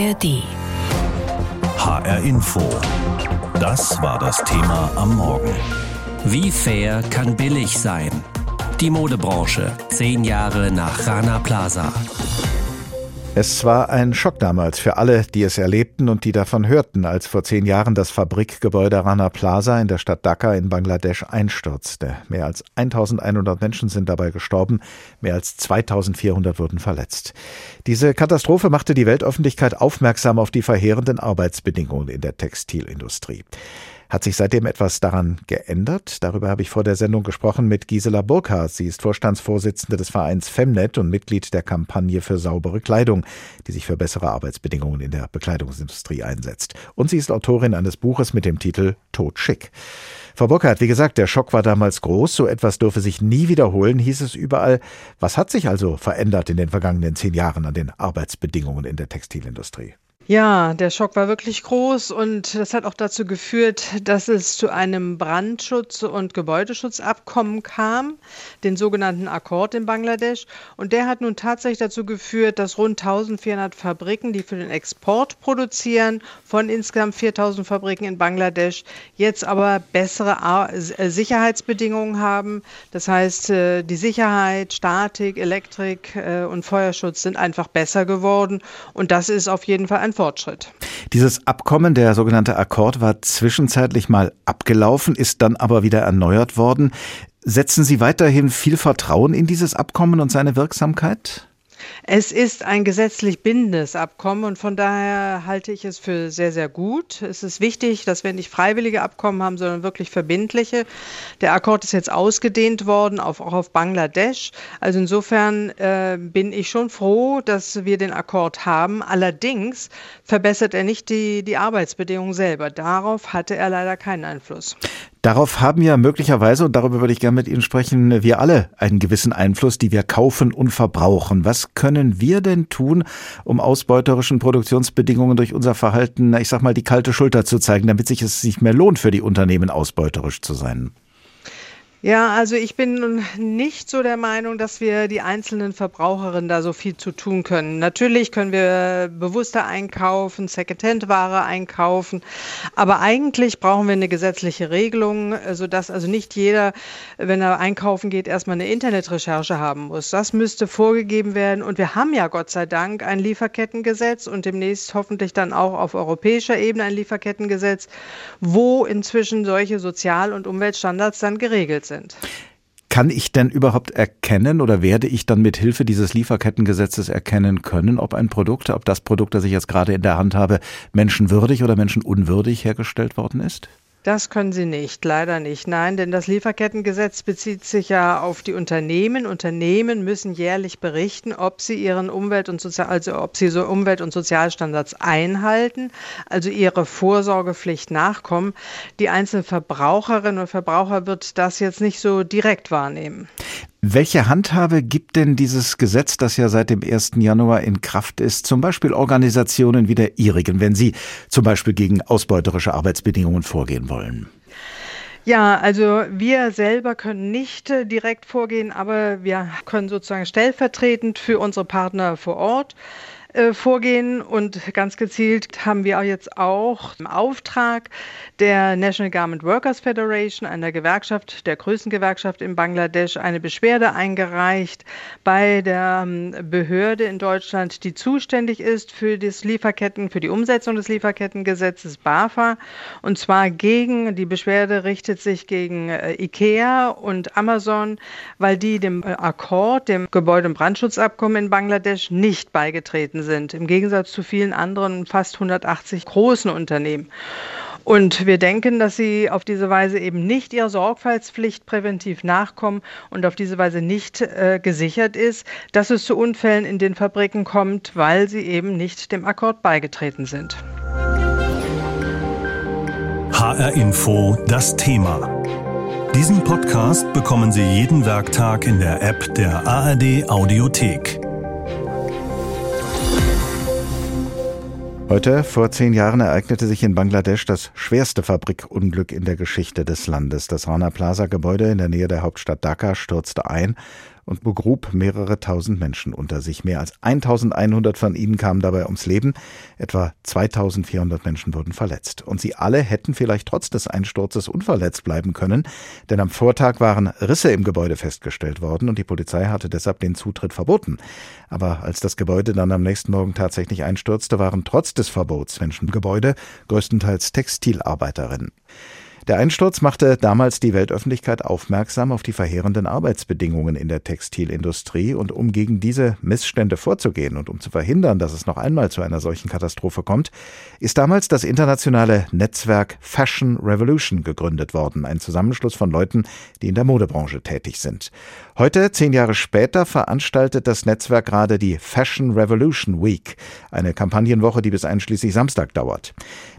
ARD. HR Info. Das war das Thema am Morgen. Wie fair kann billig sein? Die Modebranche, zehn Jahre nach Rana Plaza. Es war ein Schock damals für alle, die es erlebten und die davon hörten, als vor zehn Jahren das Fabrikgebäude Rana Plaza in der Stadt Dhaka in Bangladesch einstürzte. Mehr als 1100 Menschen sind dabei gestorben, mehr als 2400 wurden verletzt. Diese Katastrophe machte die Weltöffentlichkeit aufmerksam auf die verheerenden Arbeitsbedingungen in der Textilindustrie. Hat sich seitdem etwas daran geändert? Darüber habe ich vor der Sendung gesprochen mit Gisela Burkhardt. Sie ist Vorstandsvorsitzende des Vereins Femnet und Mitglied der Kampagne für saubere Kleidung, die sich für bessere Arbeitsbedingungen in der Bekleidungsindustrie einsetzt. Und sie ist Autorin eines Buches mit dem Titel Tod schick. Frau Burkhardt, wie gesagt, der Schock war damals groß. So etwas dürfe sich nie wiederholen, hieß es überall. Was hat sich also verändert in den vergangenen zehn Jahren an den Arbeitsbedingungen in der Textilindustrie? Ja, der Schock war wirklich groß und das hat auch dazu geführt, dass es zu einem Brandschutz- und Gebäudeschutzabkommen kam, den sogenannten Akkord in Bangladesch. Und der hat nun tatsächlich dazu geführt, dass rund 1400 Fabriken, die für den Export produzieren, von insgesamt 4000 Fabriken in Bangladesch, jetzt aber bessere äh, Sicherheitsbedingungen haben. Das heißt, äh, die Sicherheit, Statik, Elektrik äh, und Feuerschutz sind einfach besser geworden. Und das ist auf jeden Fall ein Fortschritt. Dieses Abkommen, der sogenannte Akkord, war zwischenzeitlich mal abgelaufen, ist dann aber wieder erneuert worden. Setzen Sie weiterhin viel Vertrauen in dieses Abkommen und seine Wirksamkeit? Es ist ein gesetzlich bindendes Abkommen und von daher halte ich es für sehr, sehr gut. Es ist wichtig, dass wir nicht freiwillige Abkommen haben, sondern wirklich verbindliche. Der Akkord ist jetzt ausgedehnt worden, auf, auch auf Bangladesch. Also insofern äh, bin ich schon froh, dass wir den Akkord haben. Allerdings verbessert er nicht die, die Arbeitsbedingungen selber. Darauf hatte er leider keinen Einfluss. Darauf haben ja möglicherweise, und darüber würde ich gerne mit Ihnen sprechen, wir alle einen gewissen Einfluss, die wir kaufen und verbrauchen. Was können wir denn tun, um ausbeuterischen Produktionsbedingungen durch unser Verhalten, ich sag mal, die kalte Schulter zu zeigen, damit sich es nicht mehr lohnt, für die Unternehmen ausbeuterisch zu sein? Ja, also ich bin nicht so der Meinung, dass wir die einzelnen Verbraucherinnen da so viel zu tun können. Natürlich können wir bewusster einkaufen, Secondhand-Ware einkaufen, aber eigentlich brauchen wir eine gesetzliche Regelung, sodass also nicht jeder, wenn er einkaufen geht, erstmal eine Internetrecherche haben muss. Das müsste vorgegeben werden und wir haben ja Gott sei Dank ein Lieferkettengesetz und demnächst hoffentlich dann auch auf europäischer Ebene ein Lieferkettengesetz, wo inzwischen solche Sozial- und Umweltstandards dann geregelt sind sind. Kann ich denn überhaupt erkennen oder werde ich dann mit Hilfe dieses Lieferkettengesetzes erkennen können, ob ein Produkt, ob das Produkt, das ich jetzt gerade in der Hand habe, menschenwürdig oder menschenunwürdig hergestellt worden ist? Das können Sie nicht, leider nicht. Nein, denn das Lieferkettengesetz bezieht sich ja auf die Unternehmen. Unternehmen müssen jährlich berichten, ob sie ihren Umwelt- und Sozial also ob sie so Umwelt- und Sozialstandards einhalten, also ihre Vorsorgepflicht nachkommen. Die einzelnen Verbraucherinnen und Verbraucher wird das jetzt nicht so direkt wahrnehmen. Welche Handhabe gibt denn dieses Gesetz, das ja seit dem 1. Januar in Kraft ist, zum Beispiel Organisationen wie der Ihrigen, wenn sie zum Beispiel gegen ausbeuterische Arbeitsbedingungen vorgehen wollen? Ja, also wir selber können nicht äh, direkt vorgehen, aber wir können sozusagen stellvertretend für unsere Partner vor Ort äh, vorgehen. Und ganz gezielt haben wir jetzt auch im Auftrag der National Garment Workers Federation, einer Gewerkschaft, der größten Gewerkschaft in Bangladesch, eine Beschwerde eingereicht bei der ähm, Behörde in Deutschland, die zuständig ist für das Lieferketten, für die Umsetzung des Lieferkettengesetzes BAFA. Und zwar gegen, die Beschwerde richtet sich gegen äh, IKEA und Amazon, weil die dem äh, Akkord, dem Gebäude- und Brandschutzabkommen in Bangladesch nicht beigetreten vertreten sind, im Gegensatz zu vielen anderen fast 180 großen Unternehmen. Und wir denken, dass sie auf diese Weise eben nicht ihrer Sorgfaltspflicht präventiv nachkommen und auf diese Weise nicht äh, gesichert ist, dass es zu Unfällen in den Fabriken kommt, weil sie eben nicht dem Akkord beigetreten sind. HR Info das Thema. Diesen Podcast bekommen Sie jeden Werktag in der App der ARD Audiothek. Heute, vor zehn Jahren, ereignete sich in Bangladesch das schwerste Fabrikunglück in der Geschichte des Landes. Das Rana Plaza Gebäude in der Nähe der Hauptstadt Dhaka stürzte ein und begrub mehrere tausend Menschen unter sich. Mehr als 1100 von ihnen kamen dabei ums Leben. Etwa 2400 Menschen wurden verletzt. Und sie alle hätten vielleicht trotz des Einsturzes unverletzt bleiben können, denn am Vortag waren Risse im Gebäude festgestellt worden und die Polizei hatte deshalb den Zutritt verboten. Aber als das Gebäude dann am nächsten Morgen tatsächlich einstürzte, waren trotz des Verbots Menschen im Gebäude, größtenteils Textilarbeiterinnen. Der Einsturz machte damals die Weltöffentlichkeit aufmerksam auf die verheerenden Arbeitsbedingungen in der Textilindustrie und um gegen diese Missstände vorzugehen und um zu verhindern, dass es noch einmal zu einer solchen Katastrophe kommt, ist damals das internationale Netzwerk Fashion Revolution gegründet worden, ein Zusammenschluss von Leuten, die in der Modebranche tätig sind. Heute, zehn Jahre später, veranstaltet das Netzwerk gerade die Fashion Revolution Week, eine Kampagnenwoche, die bis einschließlich Samstag dauert.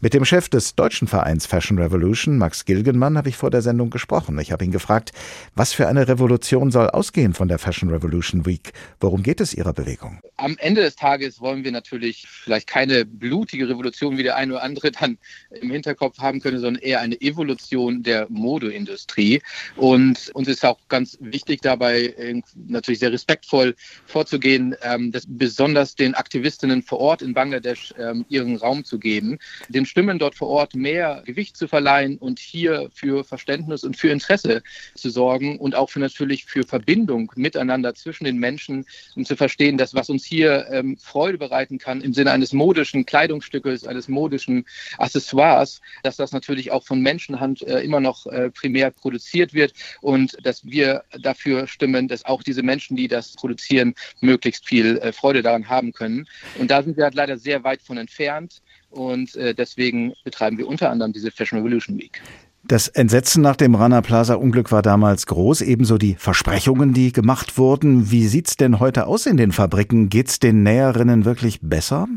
Mit dem Chef des deutschen Vereins Fashion Revolution, Max Gilgenmann, habe ich vor der Sendung gesprochen. Ich habe ihn gefragt, was für eine Revolution soll ausgehen von der Fashion Revolution Week? Worum geht es Ihrer Bewegung? Am Ende des Tages wollen wir natürlich vielleicht keine blutige Revolution, wie der eine oder andere dann im Hinterkopf haben könnte, sondern eher eine Evolution der Modeindustrie. Und uns ist auch ganz wichtig dabei, äh, natürlich sehr respektvoll vorzugehen, ähm, dass besonders den Aktivistinnen vor Ort in Bangladesch ähm, ihren Raum zu geben, den Stimmen dort vor Ort mehr Gewicht zu verleihen und hier für Verständnis und für Interesse zu sorgen und auch für natürlich für Verbindung miteinander zwischen den Menschen, um zu verstehen, dass was uns hier ähm, Freude bereiten kann im Sinne eines modischen Kleidungsstückes, eines modischen Accessoires, dass das natürlich auch von Menschenhand äh, immer noch äh, primär produziert wird und dass wir dafür stimmen, dass auch diese Menschen, die das produzieren, möglichst viel äh, Freude daran haben können. Und da sind wir halt leider sehr weit von entfernt. Und äh, deswegen betreiben wir unter anderem diese Fashion Revolution Week. Das Entsetzen nach dem Rana Plaza Unglück war damals groß, ebenso die Versprechungen, die gemacht wurden. Wie sieht's denn heute aus in den Fabriken? Geht's den Näherinnen wirklich besser?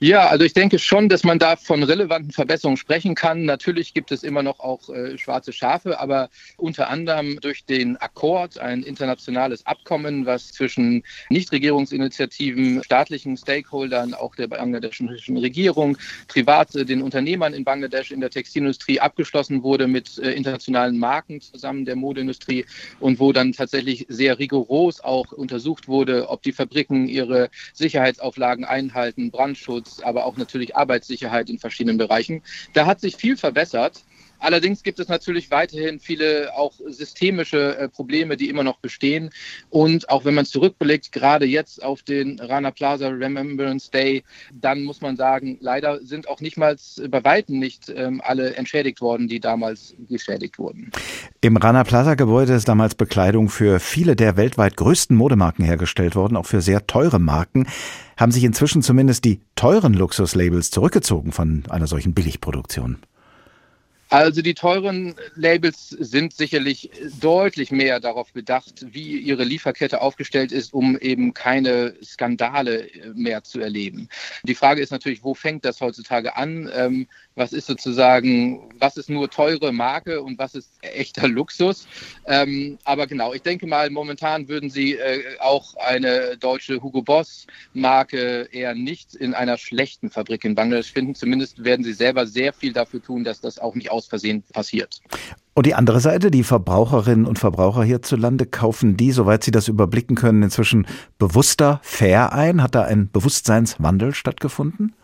Ja, also ich denke schon, dass man da von relevanten Verbesserungen sprechen kann. Natürlich gibt es immer noch auch äh, schwarze Schafe, aber unter anderem durch den Akkord, ein internationales Abkommen, was zwischen Nichtregierungsinitiativen, staatlichen Stakeholdern, auch der bangladeschischen Regierung, Private, den Unternehmern in Bangladesch in der Textilindustrie abgeschlossen wurde mit äh, internationalen Marken zusammen der Modeindustrie und wo dann tatsächlich sehr rigoros auch untersucht wurde, ob die Fabriken ihre Sicherheitsauflagen einhalten, Brandschutz, aber auch natürlich Arbeitssicherheit in verschiedenen Bereichen. Da hat sich viel verbessert. Allerdings gibt es natürlich weiterhin viele auch systemische äh, Probleme, die immer noch bestehen. Und auch wenn man zurückblickt, gerade jetzt auf den Rana Plaza Remembrance Day, dann muss man sagen, leider sind auch nicht mal bei Weitem nicht ähm, alle entschädigt worden, die damals geschädigt wurden. Im Rana Plaza Gebäude ist damals Bekleidung für viele der weltweit größten Modemarken hergestellt worden, auch für sehr teure Marken. Haben sich inzwischen zumindest die teuren Luxuslabels zurückgezogen von einer solchen Billigproduktion? Also die teuren Labels sind sicherlich deutlich mehr darauf bedacht, wie ihre Lieferkette aufgestellt ist, um eben keine Skandale mehr zu erleben. Die Frage ist natürlich, wo fängt das heutzutage an? Was ist sozusagen, was ist nur teure Marke und was ist echter Luxus? Ähm, aber genau, ich denke mal, momentan würden Sie äh, auch eine deutsche Hugo Boss Marke eher nicht in einer schlechten Fabrik in Bangladesch finden. Zumindest werden Sie selber sehr viel dafür tun, dass das auch nicht aus Versehen passiert. Und die andere Seite, die Verbraucherinnen und Verbraucher hierzulande, kaufen die, soweit sie das überblicken können, inzwischen bewusster fair ein? Hat da ein Bewusstseinswandel stattgefunden?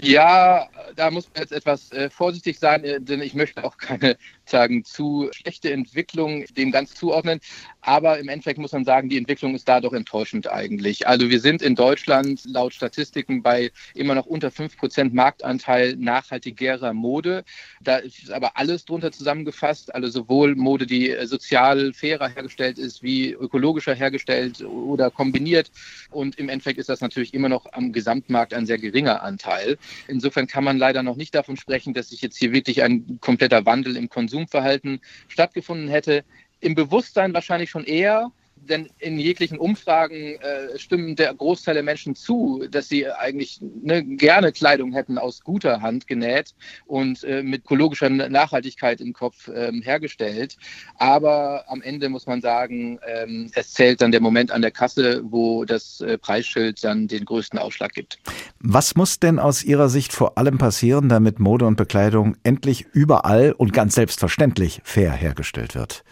Ja, da muss man jetzt etwas äh, vorsichtig sein, äh, denn ich möchte auch keine sagen zu schlechte Entwicklung dem ganz zuordnen. Aber im Endeffekt muss man sagen, die Entwicklung ist da doch enttäuschend eigentlich. Also wir sind in Deutschland laut Statistiken bei immer noch unter 5% Marktanteil nachhaltigerer Mode. Da ist aber alles drunter zusammengefasst, also sowohl Mode, die sozial fairer hergestellt ist, wie ökologischer hergestellt oder kombiniert. Und im Endeffekt ist das natürlich immer noch am Gesamtmarkt ein sehr geringer Anteil. Insofern kann man leider noch nicht davon sprechen, dass sich jetzt hier wirklich ein kompletter Wandel im Konsumverhalten stattgefunden hätte. Im Bewusstsein wahrscheinlich schon eher, denn in jeglichen Umfragen äh, stimmen der Großteil der Menschen zu, dass sie eigentlich ne, gerne Kleidung hätten aus guter Hand genäht und äh, mit ökologischer Nachhaltigkeit im Kopf ähm, hergestellt. Aber am Ende muss man sagen, ähm, es zählt dann der Moment an der Kasse, wo das äh, Preisschild dann den größten Ausschlag gibt. Was muss denn aus Ihrer Sicht vor allem passieren, damit Mode und Bekleidung endlich überall und ganz selbstverständlich fair hergestellt wird?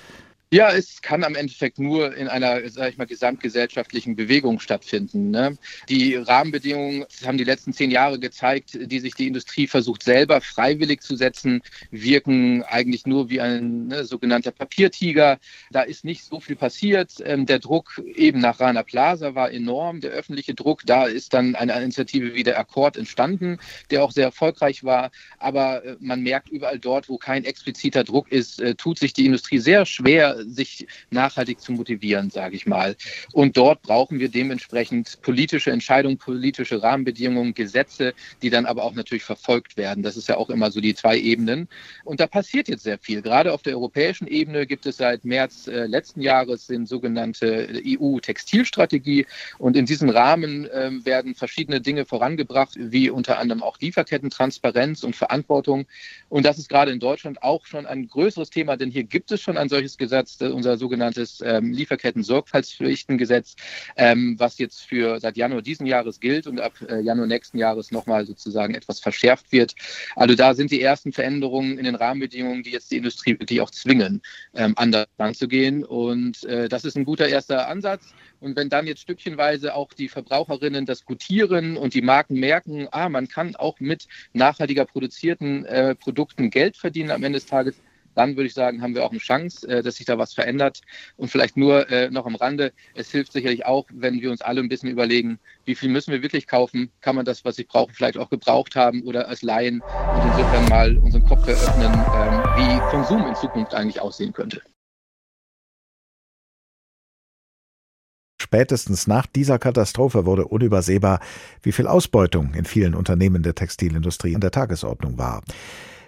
Ja, es kann am Endeffekt nur in einer, sag ich mal, gesamtgesellschaftlichen Bewegung stattfinden. Ne? Die Rahmenbedingungen haben die letzten zehn Jahre gezeigt, die sich die Industrie versucht selber freiwillig zu setzen, wirken eigentlich nur wie ein ne, sogenannter Papiertiger. Da ist nicht so viel passiert. Ähm, der Druck eben nach Rana Plaza war enorm, der öffentliche Druck. Da ist dann eine Initiative wie der Akkord entstanden, der auch sehr erfolgreich war. Aber äh, man merkt überall dort, wo kein expliziter Druck ist, äh, tut sich die Industrie sehr schwer, sich nachhaltig zu motivieren, sage ich mal. Und dort brauchen wir dementsprechend politische Entscheidungen, politische Rahmenbedingungen, Gesetze, die dann aber auch natürlich verfolgt werden. Das ist ja auch immer so die zwei Ebenen. Und da passiert jetzt sehr viel. Gerade auf der europäischen Ebene gibt es seit März äh, letzten Jahres den sogenannte EU-Textilstrategie. Und in diesem Rahmen äh, werden verschiedene Dinge vorangebracht, wie unter anderem auch Lieferkettentransparenz und Verantwortung. Und das ist gerade in Deutschland auch schon ein größeres Thema, denn hier gibt es schon ein solches Gesetz jetzt unser sogenanntes ähm, Lieferketten-Sorgfaltspflichtengesetz, ähm, was jetzt für seit Januar diesen Jahres gilt und ab äh, Januar nächsten Jahres nochmal sozusagen etwas verschärft wird. Also da sind die ersten Veränderungen in den Rahmenbedingungen, die jetzt die Industrie wirklich auch zwingen, ähm, anders anzugehen. Und äh, das ist ein guter erster Ansatz. Und wenn dann jetzt stückchenweise auch die Verbraucherinnen das gutieren und die Marken merken, ah, man kann auch mit nachhaltiger produzierten äh, Produkten Geld verdienen am Ende des Tages, dann würde ich sagen, haben wir auch eine Chance, äh, dass sich da was verändert. Und vielleicht nur äh, noch am Rande, es hilft sicherlich auch, wenn wir uns alle ein bisschen überlegen, wie viel müssen wir wirklich kaufen? Kann man das, was ich brauche, vielleicht auch gebraucht haben oder als Laien und insofern mal unseren Kopf eröffnen, ähm, wie Konsum in Zukunft eigentlich aussehen könnte. Spätestens nach dieser Katastrophe wurde unübersehbar, wie viel Ausbeutung in vielen Unternehmen der Textilindustrie an der Tagesordnung war.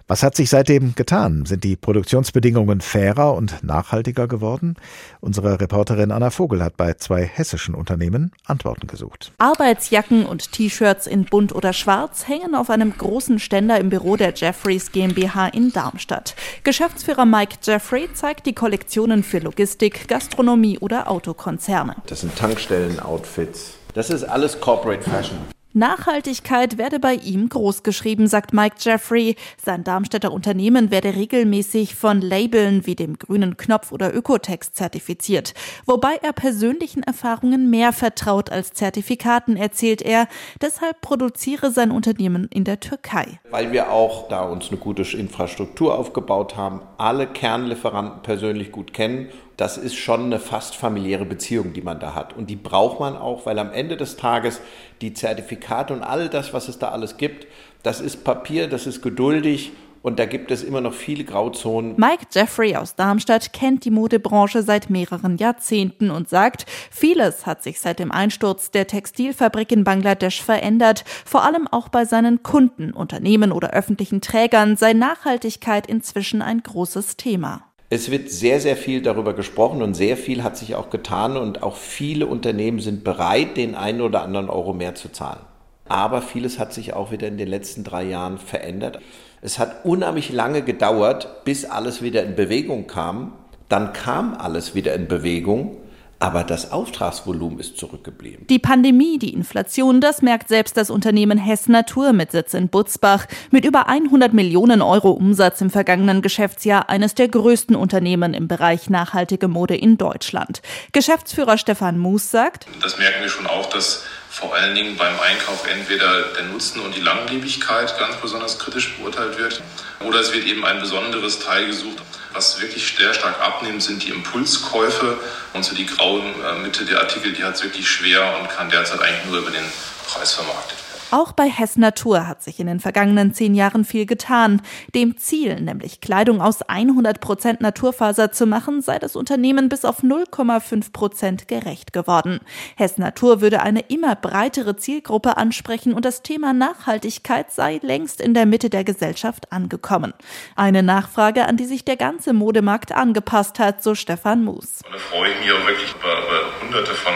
Was hat sich seitdem getan? Sind die Produktionsbedingungen fairer und nachhaltiger geworden? Unsere Reporterin Anna Vogel hat bei zwei hessischen Unternehmen Antworten gesucht. Arbeitsjacken und T-Shirts in bunt oder schwarz hängen auf einem großen Ständer im Büro der Jeffreys GmbH in Darmstadt. Geschäftsführer Mike Jeffrey zeigt die Kollektionen für Logistik, Gastronomie oder Autokonzerne. Das sind Tankstellen-Outfits. Das ist alles Corporate Fashion. Nachhaltigkeit werde bei ihm großgeschrieben, sagt Mike Jeffrey. Sein Darmstädter Unternehmen werde regelmäßig von Labeln wie dem grünen Knopf oder Ökotext zertifiziert. Wobei er persönlichen Erfahrungen mehr vertraut als Zertifikaten, erzählt er. Deshalb produziere sein Unternehmen in der Türkei. Weil wir auch da uns eine gute Infrastruktur aufgebaut haben, alle Kernlieferanten persönlich gut kennen das ist schon eine fast familiäre Beziehung, die man da hat. Und die braucht man auch, weil am Ende des Tages die Zertifikate und all das, was es da alles gibt, das ist Papier, das ist geduldig und da gibt es immer noch viele Grauzonen. Mike Jeffrey aus Darmstadt kennt die Modebranche seit mehreren Jahrzehnten und sagt, vieles hat sich seit dem Einsturz der Textilfabrik in Bangladesch verändert. Vor allem auch bei seinen Kunden, Unternehmen oder öffentlichen Trägern sei Nachhaltigkeit inzwischen ein großes Thema. Es wird sehr, sehr viel darüber gesprochen und sehr viel hat sich auch getan und auch viele Unternehmen sind bereit, den einen oder anderen Euro mehr zu zahlen. Aber vieles hat sich auch wieder in den letzten drei Jahren verändert. Es hat unheimlich lange gedauert, bis alles wieder in Bewegung kam. Dann kam alles wieder in Bewegung aber das Auftragsvolumen ist zurückgeblieben. Die Pandemie, die Inflation, das merkt selbst das Unternehmen Hess Natur mit Sitz in Butzbach. Mit über 100 Millionen Euro Umsatz im vergangenen Geschäftsjahr eines der größten Unternehmen im Bereich nachhaltige Mode in Deutschland. Geschäftsführer Stefan Moos sagt, das merken wir schon auch, dass vor allen Dingen beim Einkauf entweder der Nutzen und die Langlebigkeit ganz besonders kritisch beurteilt wird oder es wird eben ein besonderes Teil gesucht. Was wirklich sehr stark abnimmt, sind die Impulskäufe und so die graue äh, Mitte der Artikel, die hat es wirklich schwer und kann derzeit eigentlich nur über den Preis vermarktet. Auch bei Hess Natur hat sich in den vergangenen zehn Jahren viel getan. Dem Ziel, nämlich Kleidung aus 100 Prozent Naturfaser zu machen, sei das Unternehmen bis auf 0,5 Prozent gerecht geworden. Hess Natur würde eine immer breitere Zielgruppe ansprechen und das Thema Nachhaltigkeit sei längst in der Mitte der Gesellschaft angekommen. Eine Nachfrage, an die sich der ganze Modemarkt angepasst hat, so Stefan Moos. Da freue ich mich auch wirklich über, über hunderte von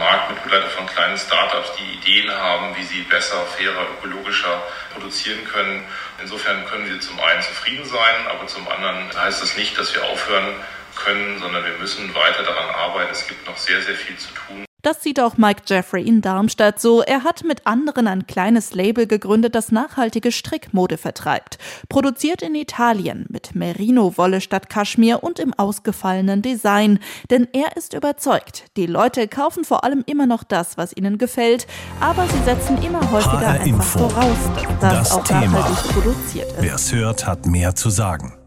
Marktmitglieder von kleinen Startups, die Ideen haben, wie sie besser, fairer, ökologischer produzieren können. Insofern können wir zum einen zufrieden sein, aber zum anderen heißt das nicht, dass wir aufhören können, sondern wir müssen weiter daran arbeiten. Es gibt noch sehr, sehr viel zu tun. Das sieht auch Mike Jeffrey in Darmstadt so. Er hat mit anderen ein kleines Label gegründet, das nachhaltige Strickmode vertreibt. Produziert in Italien mit Merino-Wolle statt Kaschmir und im ausgefallenen Design. Denn er ist überzeugt, die Leute kaufen vor allem immer noch das, was ihnen gefällt, aber sie setzen immer häufiger einfach voraus, dass das, Das auch Thema. nachhaltig produziert ist. Wer es hört, hat mehr zu sagen.